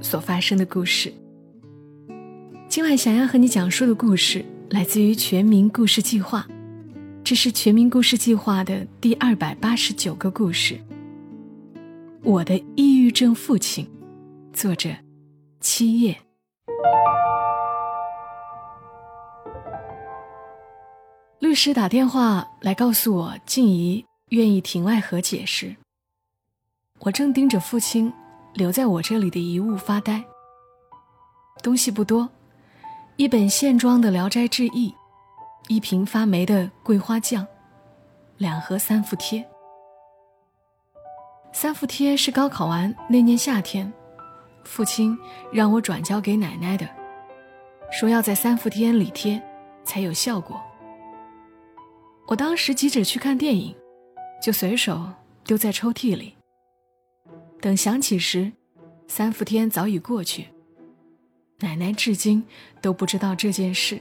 所发生的故事。今晚想要和你讲述的故事来自于全民故事计划，这是全民故事计划的第二百八十九个故事。我的抑郁症父亲，作者七叶。律师打电话来告诉我，静怡愿意庭外和解时，我正盯着父亲留在我这里的遗物发呆。东西不多，一本线装的《聊斋志异》，一瓶发霉的桂花酱，两盒三伏贴。三伏贴是高考完那年夏天，父亲让我转交给奶奶的，说要在三伏天里贴才有效果。我当时急着去看电影，就随手丢在抽屉里。等想起时，三伏天早已过去。奶奶至今都不知道这件事，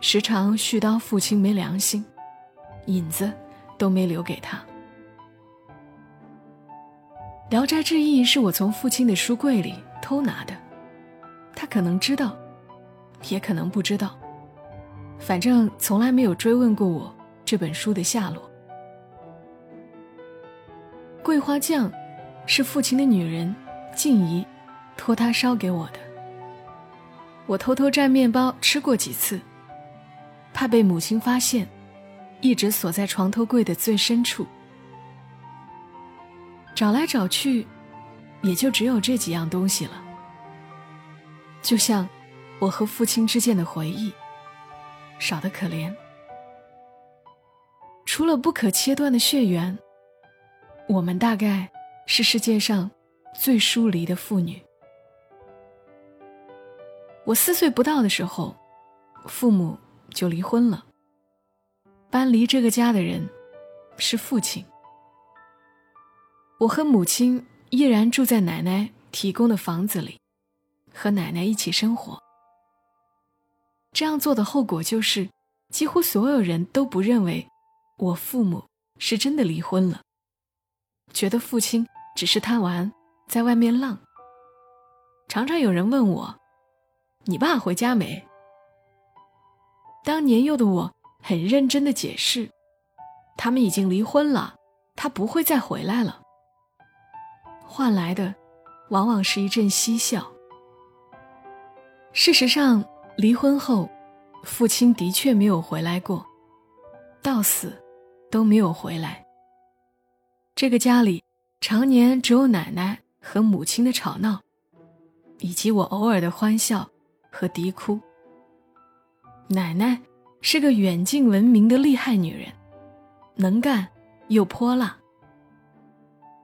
时常絮叨父亲没良心，影子都没留给他。《聊斋志异》是我从父亲的书柜里偷拿的，他可能知道，也可能不知道。反正从来没有追问过我这本书的下落。桂花酱是父亲的女人静怡托他烧给我的。我偷偷蘸面包吃过几次，怕被母亲发现，一直锁在床头柜的最深处。找来找去，也就只有这几样东西了。就像我和父亲之间的回忆。少得可怜。除了不可切断的血缘，我们大概是世界上最疏离的父女。我四岁不到的时候，父母就离婚了。搬离这个家的人是父亲。我和母亲依然住在奶奶提供的房子里，和奶奶一起生活。这样做的后果就是，几乎所有人都不认为我父母是真的离婚了，觉得父亲只是贪玩，在外面浪。常常有人问我：“你爸回家没？”当年幼的我很认真的解释：“他们已经离婚了，他不会再回来了。”换来的往往是一阵嬉笑。事实上，离婚后，父亲的确没有回来过，到死都没有回来。这个家里常年只有奶奶和母亲的吵闹，以及我偶尔的欢笑和啼哭。奶奶是个远近闻名的厉害女人，能干又泼辣。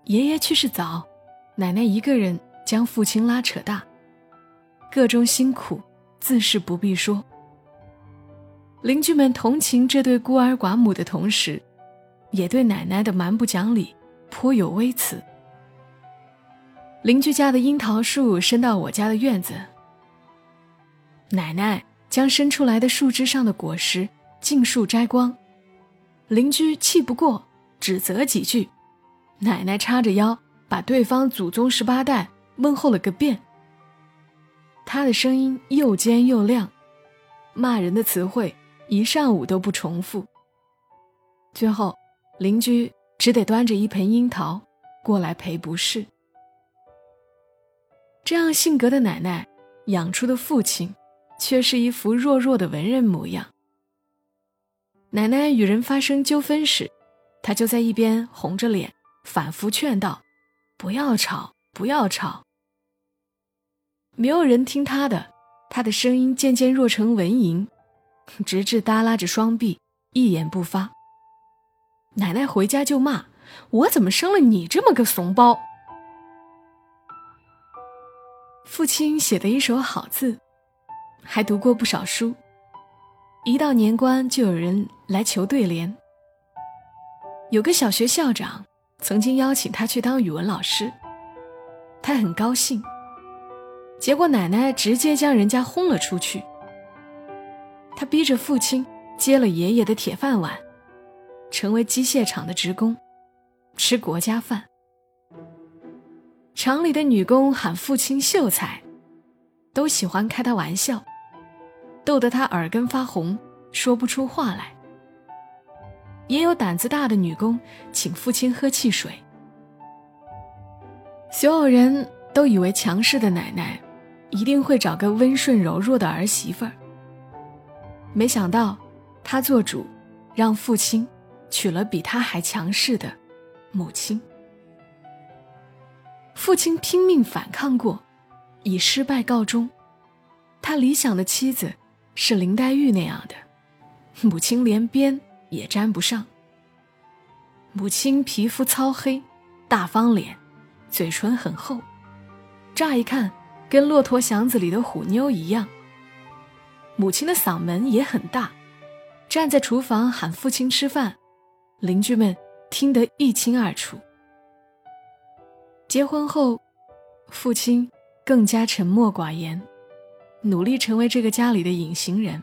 爷爷去世早，奶奶一个人将父亲拉扯大，各种辛苦。自是不必说。邻居们同情这对孤儿寡母的同时，也对奶奶的蛮不讲理颇有微词。邻居家的樱桃树伸到我家的院子，奶奶将伸出来的树枝上的果实尽数摘光，邻居气不过，指责几句，奶奶叉着腰把对方祖宗十八代问候了个遍。他的声音又尖又亮，骂人的词汇一上午都不重复。最后，邻居只得端着一盆樱桃过来赔不是。这样性格的奶奶养出的父亲，却是一副弱弱的文人模样。奶奶与人发生纠纷时，他就在一边红着脸反复劝道：“不要吵，不要吵。”没有人听他的，他的声音渐渐弱成蚊蝇，直至耷拉着双臂，一言不发。奶奶回家就骂：“我怎么生了你这么个怂包？”父亲写的一手好字，还读过不少书。一到年关，就有人来求对联。有个小学校长曾经邀请他去当语文老师，他很高兴。结果奶奶直接将人家轰了出去。他逼着父亲接了爷爷的铁饭碗，成为机械厂的职工，吃国家饭。厂里的女工喊父亲秀才，都喜欢开他玩笑，逗得他耳根发红，说不出话来。也有胆子大的女工请父亲喝汽水。所有人都以为强势的奶奶。一定会找个温顺柔弱的儿媳妇儿。没想到，他做主，让父亲娶了比他还强势的母亲。父亲拼命反抗过，以失败告终。他理想的妻子是林黛玉那样的，母亲连边也沾不上。母亲皮肤糙黑，大方脸，嘴唇很厚，乍一看。跟骆驼祥子里的虎妞一样。母亲的嗓门也很大，站在厨房喊父亲吃饭，邻居们听得一清二楚。结婚后，父亲更加沉默寡言，努力成为这个家里的隐形人。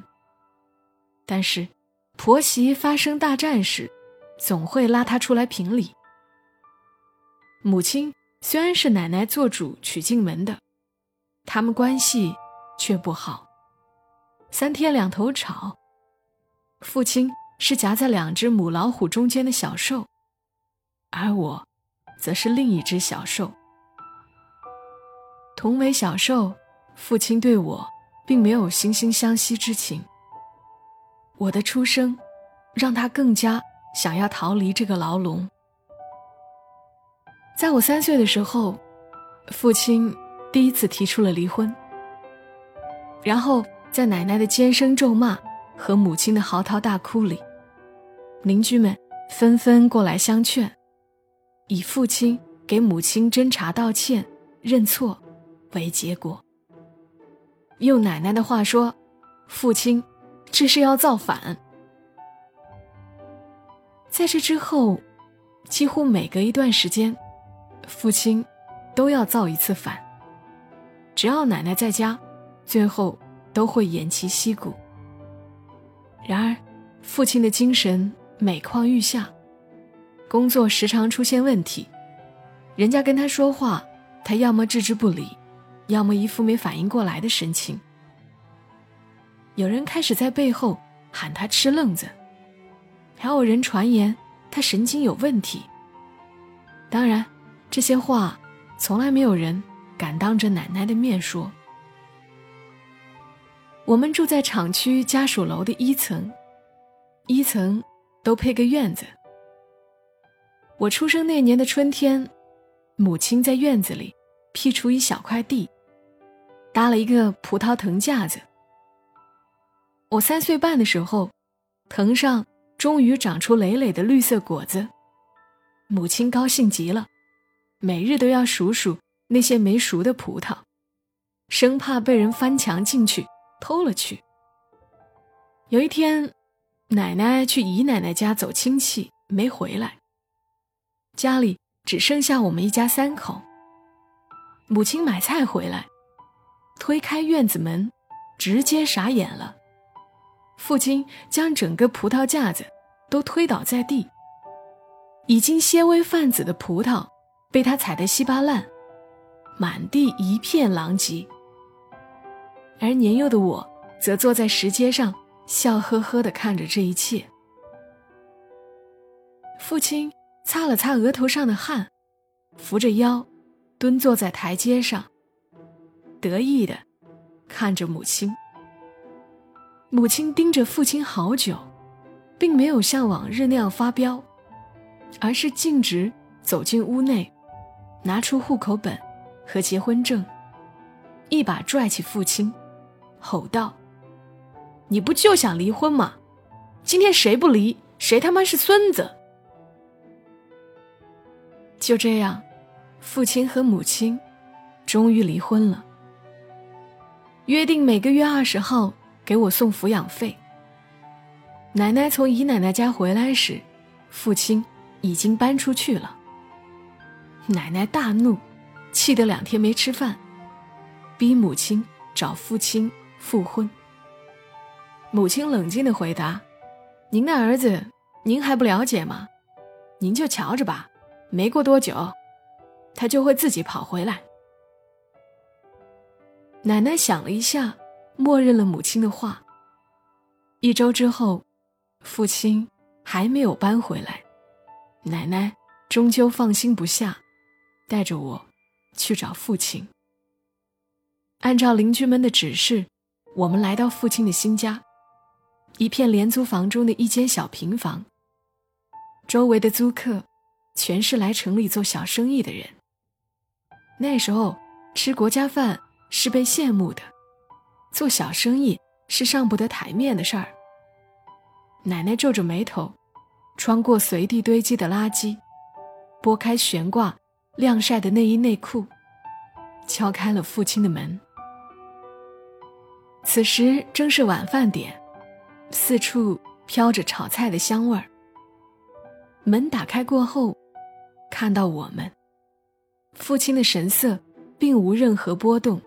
但是，婆媳发生大战时，总会拉他出来评理。母亲虽然是奶奶做主娶进门的。他们关系却不好，三天两头吵。父亲是夹在两只母老虎中间的小兽，而我，则是另一只小兽。同为小兽，父亲对我并没有惺惺相惜之情。我的出生，让他更加想要逃离这个牢笼。在我三岁的时候，父亲。第一次提出了离婚，然后在奶奶的尖声咒骂和母亲的嚎啕大哭里，邻居们纷纷过来相劝，以父亲给母亲斟茶道歉、认错为结果。用奶奶的话说，父亲这是要造反。在这之后，几乎每隔一段时间，父亲都要造一次反。只要奶奶在家，最后都会偃旗息鼓。然而，父亲的精神每况愈下，工作时常出现问题，人家跟他说话，他要么置之不理，要么一副没反应过来的神情。有人开始在背后喊他吃愣子，还有人传言他神经有问题。当然，这些话从来没有人。敢当着奶奶的面说。我们住在厂区家属楼的一层，一层都配个院子。我出生那年的春天，母亲在院子里辟出一小块地，搭了一个葡萄藤架子。我三岁半的时候，藤上终于长出累累的绿色果子，母亲高兴极了，每日都要数数。那些没熟的葡萄，生怕被人翻墙进去偷了去。有一天，奶奶去姨奶奶家走亲戚，没回来。家里只剩下我们一家三口。母亲买菜回来，推开院子门，直接傻眼了。父亲将整个葡萄架子都推倒在地，已经纤微泛紫的葡萄被他踩得稀巴烂。满地一片狼藉，而年幼的我则坐在石阶上，笑呵呵的看着这一切。父亲擦了擦额头上的汗，扶着腰，蹲坐在台阶上，得意的看着母亲。母亲盯着父亲好久，并没有像往日那样发飙，而是径直走进屋内，拿出户口本。和结婚证，一把拽起父亲，吼道：“你不就想离婚吗？今天谁不离，谁他妈是孙子！”就这样，父亲和母亲终于离婚了。约定每个月二十号给我送抚养费。奶奶从姨奶奶家回来时，父亲已经搬出去了。奶奶大怒，气得两天没吃饭，逼母亲找父亲复婚。母亲冷静的回答：“您的儿子，您还不了解吗？您就瞧着吧，没过多久，他就会自己跑回来。”奶奶想了一下，默认了母亲的话。一周之后，父亲还没有搬回来，奶奶终究放心不下，带着我去找父亲。按照邻居们的指示，我们来到父亲的新家，一片廉租房中的一间小平房。周围的租客全是来城里做小生意的人。那时候吃国家饭。是被羡慕的，做小生意是上不得台面的事儿。奶奶皱着眉头，穿过随地堆积的垃圾，拨开悬挂晾晒的内衣内裤，敲开了父亲的门。此时正是晚饭点，四处飘着炒菜的香味儿。门打开过后，看到我们，父亲的神色并无任何波动。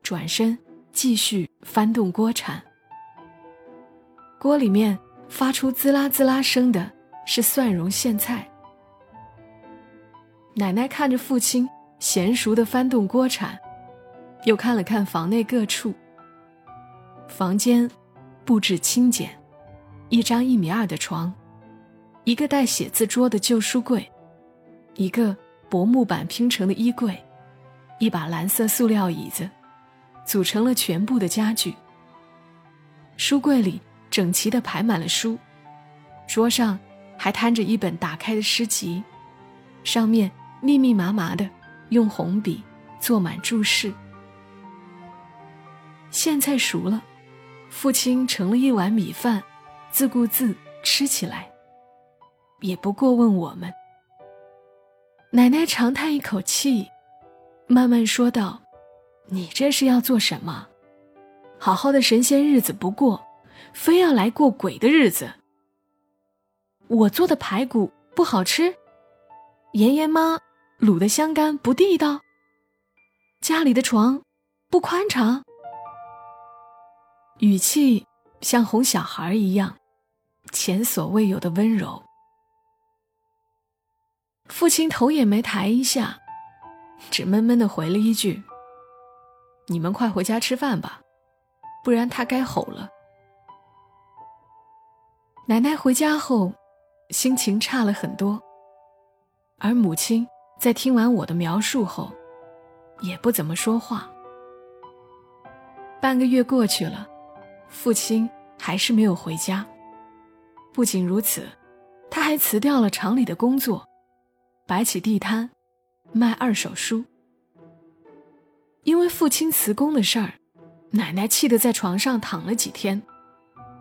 转身继续翻动锅铲，锅里面发出滋啦滋啦声的是蒜蓉苋菜。奶奶看着父亲娴熟的翻动锅铲，又看了看房内各处。房间布置清简，一张一米二的床，一个带写字桌的旧书柜，一个薄木板拼成的衣柜，一把蓝色塑料椅子。组成了全部的家具。书柜里整齐地排满了书，桌上还摊着一本打开的诗集，上面密密麻麻的用红笔做满注释。苋菜熟了，父亲盛了一碗米饭，自顾自吃起来，也不过问我们。奶奶长叹一口气，慢慢说道。你这是要做什么？好好的神仙日子不过，非要来过鬼的日子。我做的排骨不好吃，妍妍妈卤的香干不地道，家里的床不宽敞，语气像哄小孩一样，前所未有的温柔。父亲头也没抬一下，只闷闷的回了一句。你们快回家吃饭吧，不然他该吼了。奶奶回家后，心情差了很多，而母亲在听完我的描述后，也不怎么说话。半个月过去了，父亲还是没有回家。不仅如此，他还辞掉了厂里的工作，摆起地摊，卖二手书。因为父亲辞工的事儿，奶奶气得在床上躺了几天，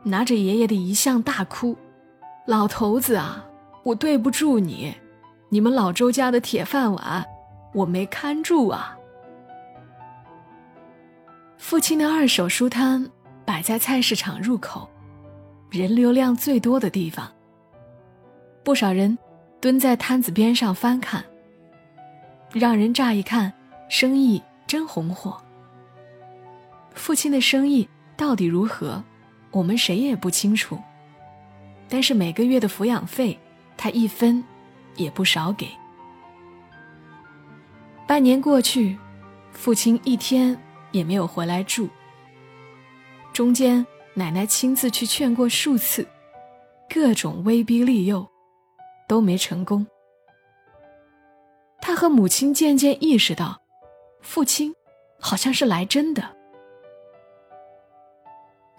拿着爷爷的遗像大哭：“老头子啊，我对不住你，你们老周家的铁饭碗，我没看住啊。”父亲的二手书摊摆在菜市场入口，人流量最多的地方。不少人蹲在摊子边上翻看，让人乍一看生意。真红火。父亲的生意到底如何，我们谁也不清楚。但是每个月的抚养费，他一分也不少给。半年过去，父亲一天也没有回来住。中间，奶奶亲自去劝过数次，各种威逼利诱，都没成功。他和母亲渐渐意识到。父亲，好像是来真的。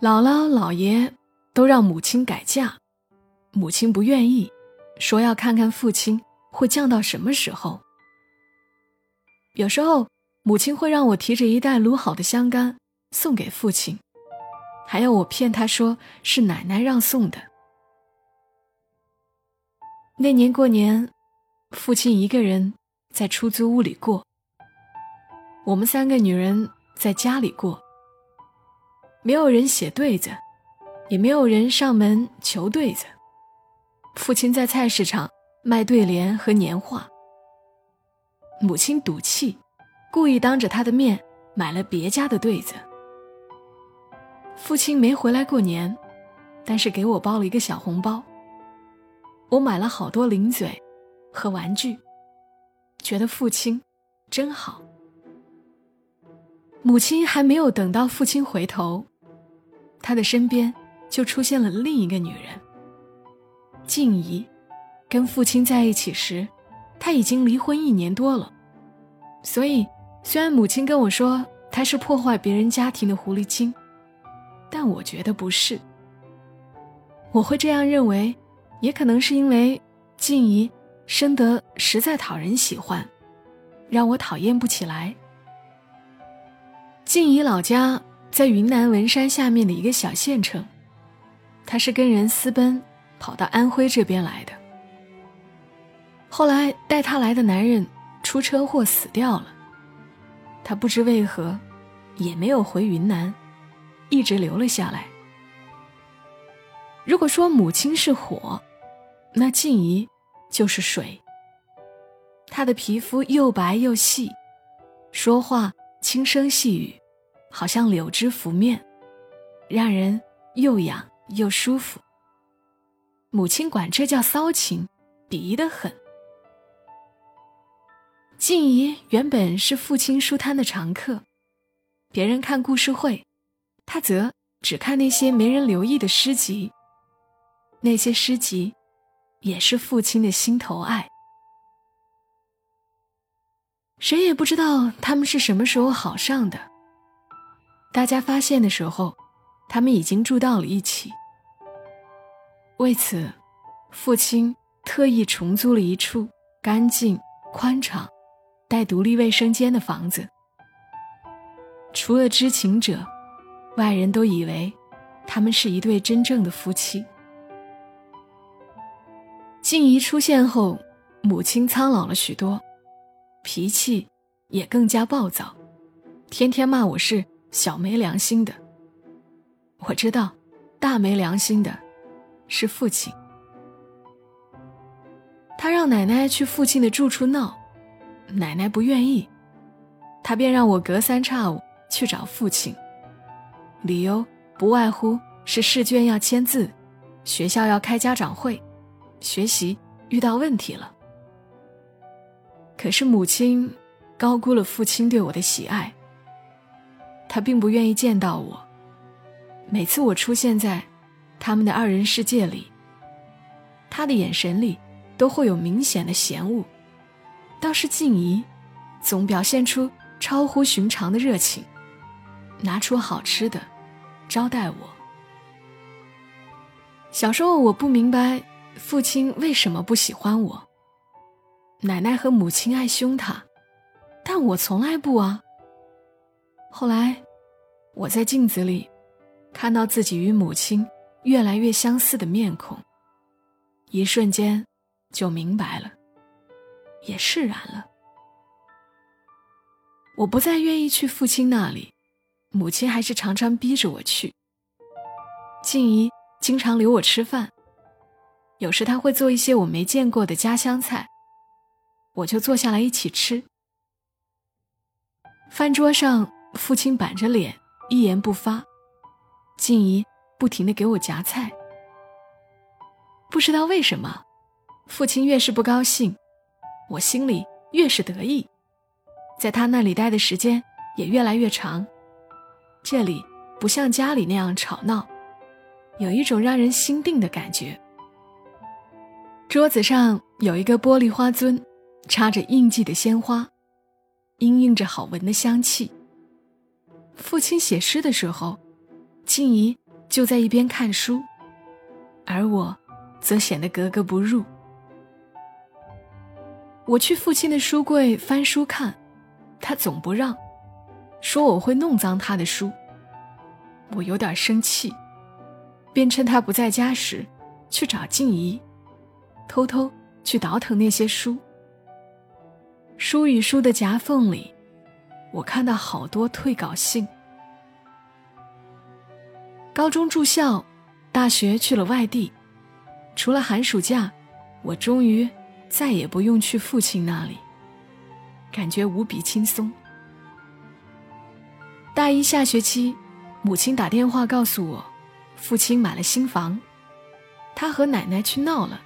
姥姥、姥爷都让母亲改嫁，母亲不愿意，说要看看父亲会降到什么时候。有时候，母亲会让我提着一袋卤好的香干送给父亲，还要我骗他说是奶奶让送的。那年过年，父亲一个人在出租屋里过。我们三个女人在家里过，没有人写对子，也没有人上门求对子。父亲在菜市场卖对联和年画，母亲赌气，故意当着他的面买了别家的对子。父亲没回来过年，但是给我包了一个小红包。我买了好多零嘴和玩具，觉得父亲真好。母亲还没有等到父亲回头，他的身边就出现了另一个女人。静怡，跟父亲在一起时，他已经离婚一年多了。所以，虽然母亲跟我说他是破坏别人家庭的狐狸精，但我觉得不是。我会这样认为。也可能是因为静怡生得实在讨人喜欢，让我讨厌不起来。静怡老家在云南文山下面的一个小县城，她是跟人私奔跑到安徽这边来的。后来带她来的男人出车祸死掉了，她不知为何也没有回云南，一直留了下来。如果说母亲是火。那静怡就是水。她的皮肤又白又细，说话轻声细语，好像柳枝拂面，让人又痒又舒服。母亲管这叫骚情，鄙夷的很。静怡原本是父亲书摊的常客，别人看故事会，他则只看那些没人留意的诗集。那些诗集。也是父亲的心头爱。谁也不知道他们是什么时候好上的。大家发现的时候，他们已经住到了一起。为此，父亲特意重租了一处干净、宽敞、带独立卫生间的房子。除了知情者，外人都以为他们是一对真正的夫妻。静怡出现后，母亲苍老了许多，脾气也更加暴躁，天天骂我是小没良心的。我知道，大没良心的是父亲。他让奶奶去父亲的住处闹，奶奶不愿意，他便让我隔三差五去找父亲，理由不外乎是试卷要签字，学校要开家长会。学习遇到问题了，可是母亲高估了父亲对我的喜爱。他并不愿意见到我。每次我出现在他们的二人世界里，他的眼神里都会有明显的嫌恶。倒是静怡，总表现出超乎寻常的热情，拿出好吃的招待我。小时候我不明白。父亲为什么不喜欢我？奶奶和母亲爱凶他，但我从来不啊。后来，我在镜子里看到自己与母亲越来越相似的面孔，一瞬间就明白了，也释然了。我不再愿意去父亲那里，母亲还是常常逼着我去。静怡经常留我吃饭。有时他会做一些我没见过的家乡菜，我就坐下来一起吃。饭桌上，父亲板着脸，一言不发，静怡不停的给我夹菜。不知道为什么，父亲越是不高兴，我心里越是得意，在他那里待的时间也越来越长。这里不像家里那样吵闹，有一种让人心定的感觉。桌子上有一个玻璃花樽，插着印记的鲜花，氤氲着好闻的香气。父亲写诗的时候，静怡就在一边看书，而我则显得格格不入。我去父亲的书柜翻书看，他总不让，说我会弄脏他的书。我有点生气，便趁他不在家时去找静怡。偷偷去倒腾那些书，书与书的夹缝里，我看到好多退稿信。高中住校，大学去了外地，除了寒暑假，我终于再也不用去父亲那里，感觉无比轻松。大一下学期，母亲打电话告诉我，父亲买了新房，他和奶奶去闹了，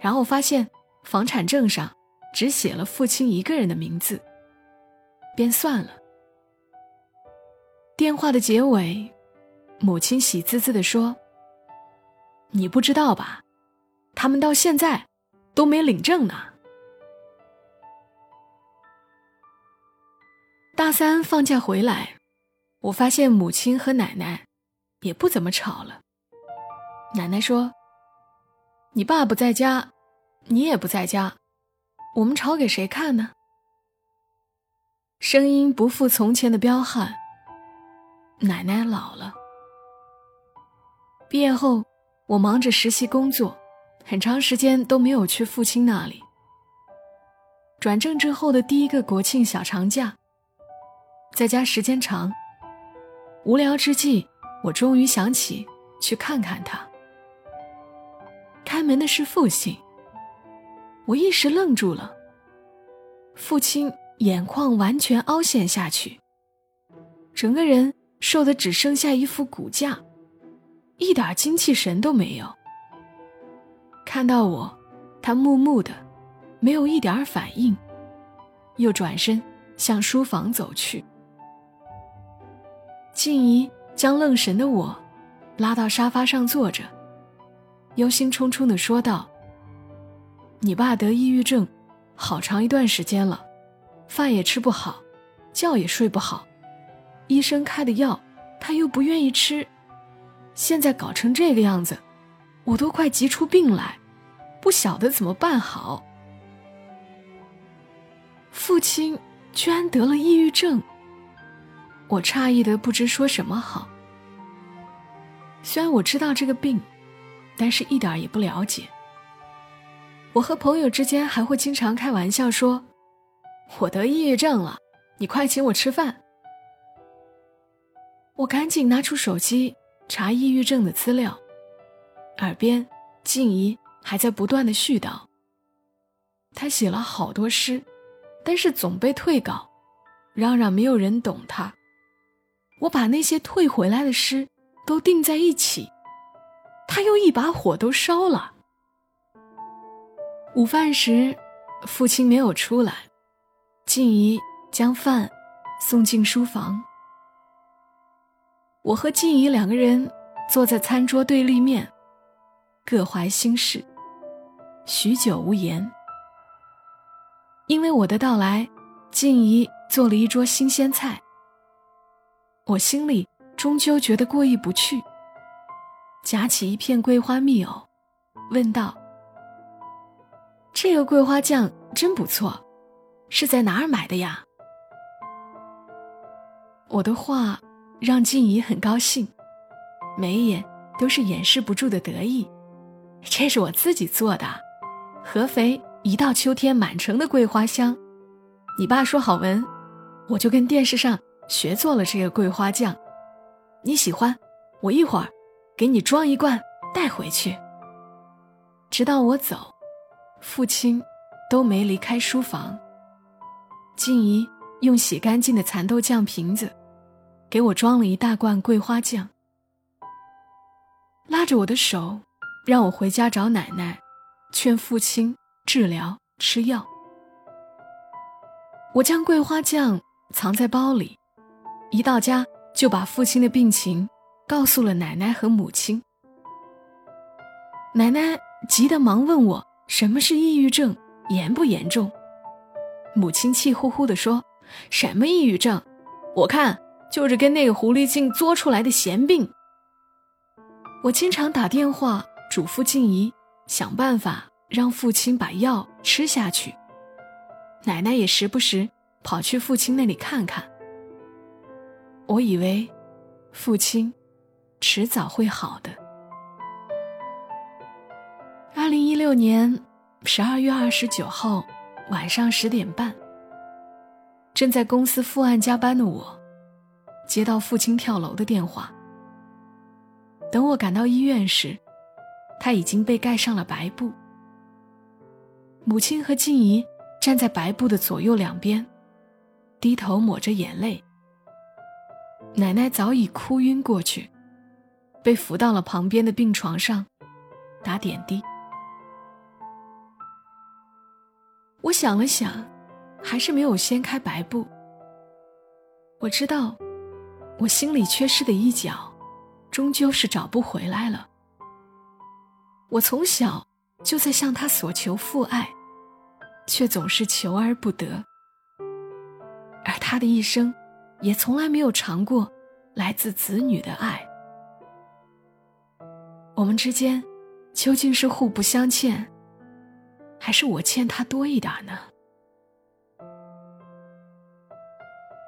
然后发现房产证上只写了父亲一个人的名字，便算了。电话的结尾，母亲喜滋滋地说：“你不知道吧？他们到现在都没领证呢。”大三放假回来，我发现母亲和奶奶也不怎么吵了。奶奶说：“你爸不在家，你也不在家，我们吵给谁看呢？”声音不复从前的彪悍。奶奶老了。毕业后，我忙着实习工作，很长时间都没有去父亲那里。转正之后的第一个国庆小长假，在家时间长，无聊之际，我终于想起去看看他。开门的是父亲，我一时愣住了。父亲眼眶完全凹陷下去，整个人。瘦的只剩下一副骨架，一点精气神都没有。看到我，他木木的，没有一点反应，又转身向书房走去。静怡将愣神的我拉到沙发上坐着，忧心忡忡的说道：“你爸得抑郁症，好长一段时间了，饭也吃不好，觉也睡不好。”医生开的药，他又不愿意吃，现在搞成这个样子，我都快急出病来，不晓得怎么办好。父亲居然得了抑郁症，我诧异的不知说什么好。虽然我知道这个病，但是一点也不了解。我和朋友之间还会经常开玩笑说：“我得抑郁症了，你快请我吃饭。”我赶紧拿出手机查抑郁症的资料，耳边静怡还在不断的絮叨。他写了好多诗，但是总被退稿，嚷嚷没有人懂他。我把那些退回来的诗都订在一起，他又一把火都烧了。午饭时，父亲没有出来，静怡将饭送进书房。我和静怡两个人坐在餐桌对立面，各怀心事，许久无言。因为我的到来，静怡做了一桌新鲜菜。我心里终究觉得过意不去，夹起一片桂花蜜藕，问道：“这个桂花酱真不错，是在哪儿买的呀？”我的话。让静怡很高兴，眉眼都是掩饰不住的得意。这是我自己做的，合肥一到秋天满城的桂花香。你爸说好闻，我就跟电视上学做了这个桂花酱。你喜欢，我一会儿给你装一罐带回去。直到我走，父亲都没离开书房。静怡用洗干净的蚕豆酱瓶子。给我装了一大罐桂花酱，拉着我的手，让我回家找奶奶，劝父亲治疗吃药。我将桂花酱藏在包里，一到家就把父亲的病情告诉了奶奶和母亲。奶奶急得忙问我什么是抑郁症，严不严重？母亲气呼呼地说：“什么抑郁症？我看。”就是跟那个狐狸精作出来的闲病。我经常打电话嘱咐静怡想办法让父亲把药吃下去。奶奶也时不时跑去父亲那里看看。我以为父亲迟早会好的。二零一六年十二月二十九号晚上十点半，正在公司副案加班的我。接到父亲跳楼的电话，等我赶到医院时，他已经被盖上了白布。母亲和静怡站在白布的左右两边，低头抹着眼泪。奶奶早已哭晕过去，被扶到了旁边的病床上，打点滴。我想了想，还是没有掀开白布。我知道，我心里缺失的一角，终究是找不回来了。我从小就在向他索求父爱，却总是求而不得。而他的一生，也从来没有尝过来自子女的爱。我们之间，究竟是互不相欠，还是我欠他多一点呢？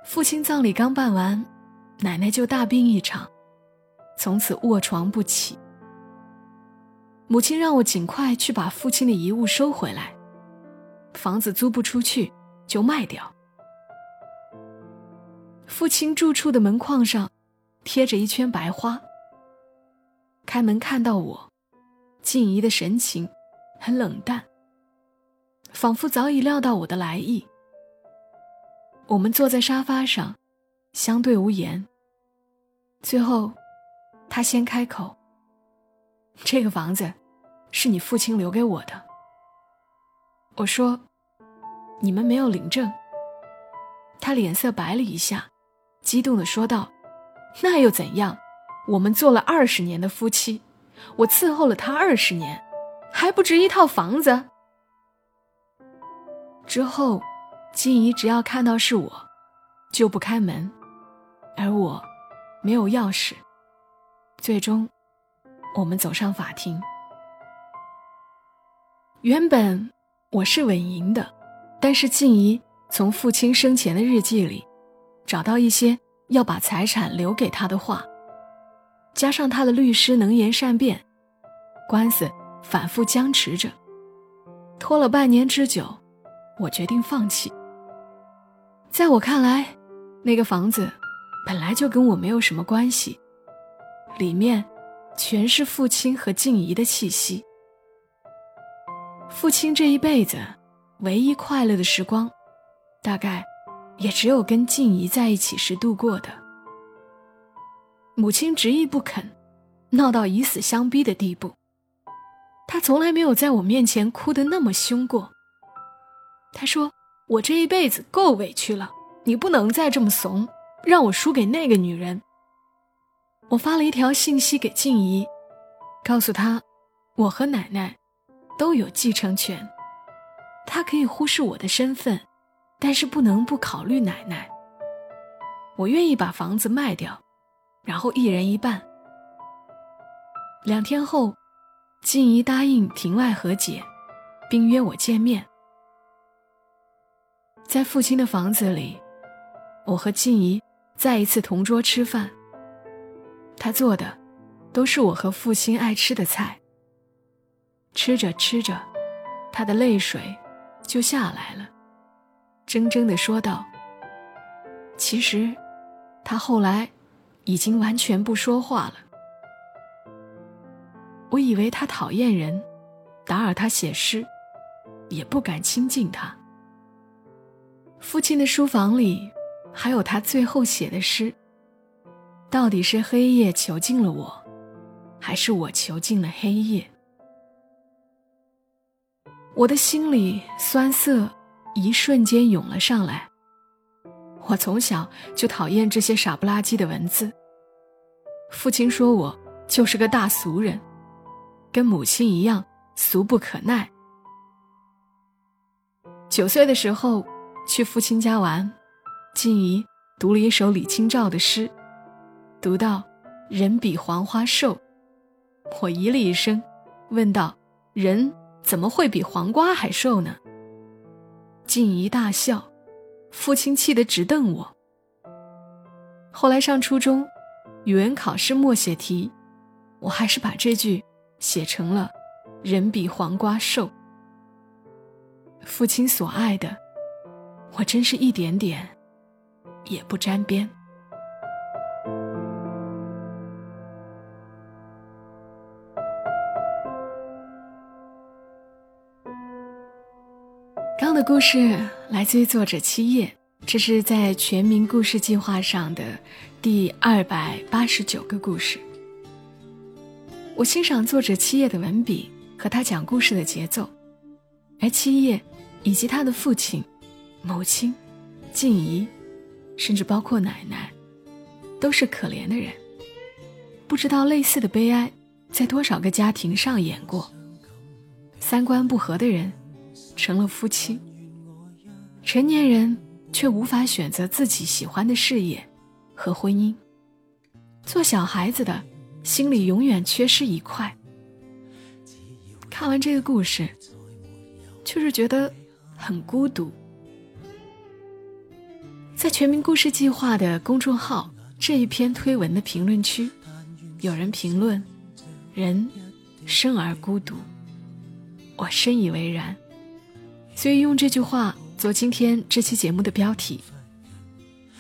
父亲葬礼刚办完，奶奶就大病一场，从此卧床不起。母亲让我尽快去把父亲的遗物收回来，房子租不出去就卖掉。父亲住处的门框上贴着一圈白花。开门看到我，静怡的神情很冷淡，仿佛早已料到我的来意。我们坐在沙发上，相对无言。最后，他先开口：“这个房子是你父亲留给我的。”我说：“你们没有领证。”他脸色白了一下，激动的说道：“那又怎样？我们做了二十年的夫妻，我伺候了他二十年，还不值一套房子？”之后。静怡只要看到是我，就不开门，而我没有钥匙。最终，我们走上法庭。原本我是稳赢的，但是静怡从父亲生前的日记里找到一些要把财产留给他的话，加上他的律师能言善辩，官司反复僵持着，拖了半年之久，我决定放弃。在我看来，那个房子本来就跟我没有什么关系，里面全是父亲和静怡的气息。父亲这一辈子唯一快乐的时光，大概也只有跟静怡在一起时度过的。母亲执意不肯，闹到以死相逼的地步。他从来没有在我面前哭得那么凶过。他说。我这一辈子够委屈了，你不能再这么怂，让我输给那个女人。我发了一条信息给静怡，告诉她，我和奶奶都有继承权，她可以忽视我的身份，但是不能不考虑奶奶。我愿意把房子卖掉，然后一人一半。两天后，静怡答应庭外和解，并约我见面。在父亲的房子里，我和静怡再一次同桌吃饭。他做的都是我和父亲爱吃的菜。吃着吃着，他的泪水就下来了，怔怔地说道：“其实，他后来已经完全不说话了。我以为他讨厌人，打扰他写诗，也不敢亲近他。”父亲的书房里，还有他最后写的诗。到底是黑夜囚禁了我，还是我囚禁了黑夜？我的心里酸涩，一瞬间涌了上来。我从小就讨厌这些傻不拉几的文字。父亲说我就是个大俗人，跟母亲一样俗不可耐。九岁的时候。去父亲家玩，静怡读了一首李清照的诗，读到“人比黄花瘦”，我咦了一声，问道：“人怎么会比黄瓜还瘦呢？”静怡大笑，父亲气得直瞪我。后来上初中，语文考试默写题，我还是把这句写成了“人比黄瓜瘦”。父亲所爱的。我真是一点点也不沾边。故事来自于作者七叶，这是在全民故事计划上的第二百八十九个故事。我欣赏作者七叶的文笔和他讲故事的节奏，而七叶以及他的父亲、母亲、静怡，甚至包括奶奶，都是可怜的人。不知道类似的悲哀在多少个家庭上演过。三观不合的人成了夫妻，成年人却无法选择自己喜欢的事业和婚姻。做小孩子的。心里永远缺失一块。看完这个故事，就是觉得很孤独。在全民故事计划的公众号这一篇推文的评论区，有人评论：“人生而孤独。”我深以为然，所以用这句话做今天这期节目的标题。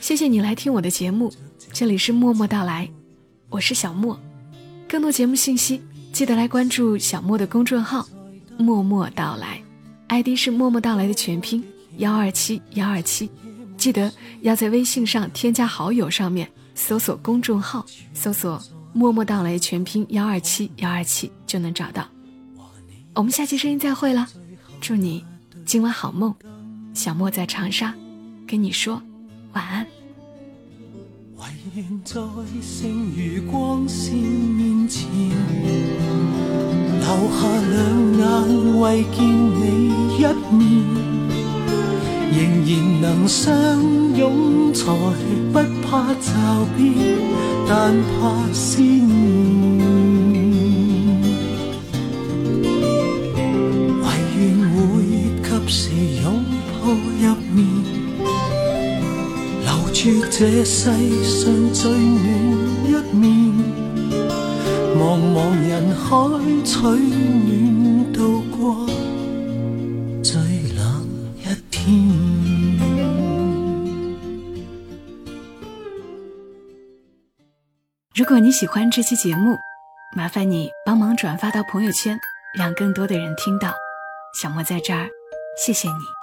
谢谢你来听我的节目，这里是默默到来，我是小莫。更多节目信息，记得来关注小莫的公众号“默默到来 ”，ID 是“默默到来”的全拼幺二七幺二七。记得要在微信上添加好友，上面搜索公众号，搜索“默默到来”全拼幺二七幺二七就能找到。我们下期声音再会了，祝你今晚好梦。小莫在长沙，跟你说晚安。愿在剩余光线面前，留下两眼为见你一面，仍然能相拥，才不怕骤变，但怕思念。这世上最暖一面，茫茫人海取暖，度过最冷一天。如果你喜欢这期节目，麻烦你帮忙转发到朋友圈，让更多的人听到。小莫在这儿，谢谢你。